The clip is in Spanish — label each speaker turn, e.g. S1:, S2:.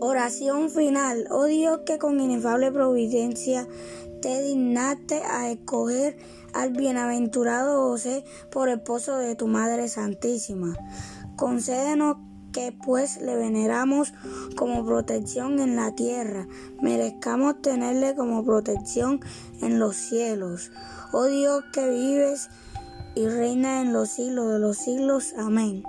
S1: Oración final. Oh Dios, que con inefable providencia te dignaste a escoger al bienaventurado José por esposo de tu Madre Santísima. Concédenos que pues le veneramos como protección en la tierra, merezcamos tenerle como protección en los cielos. Oh Dios que vives y reina en los siglos de los siglos. Amén.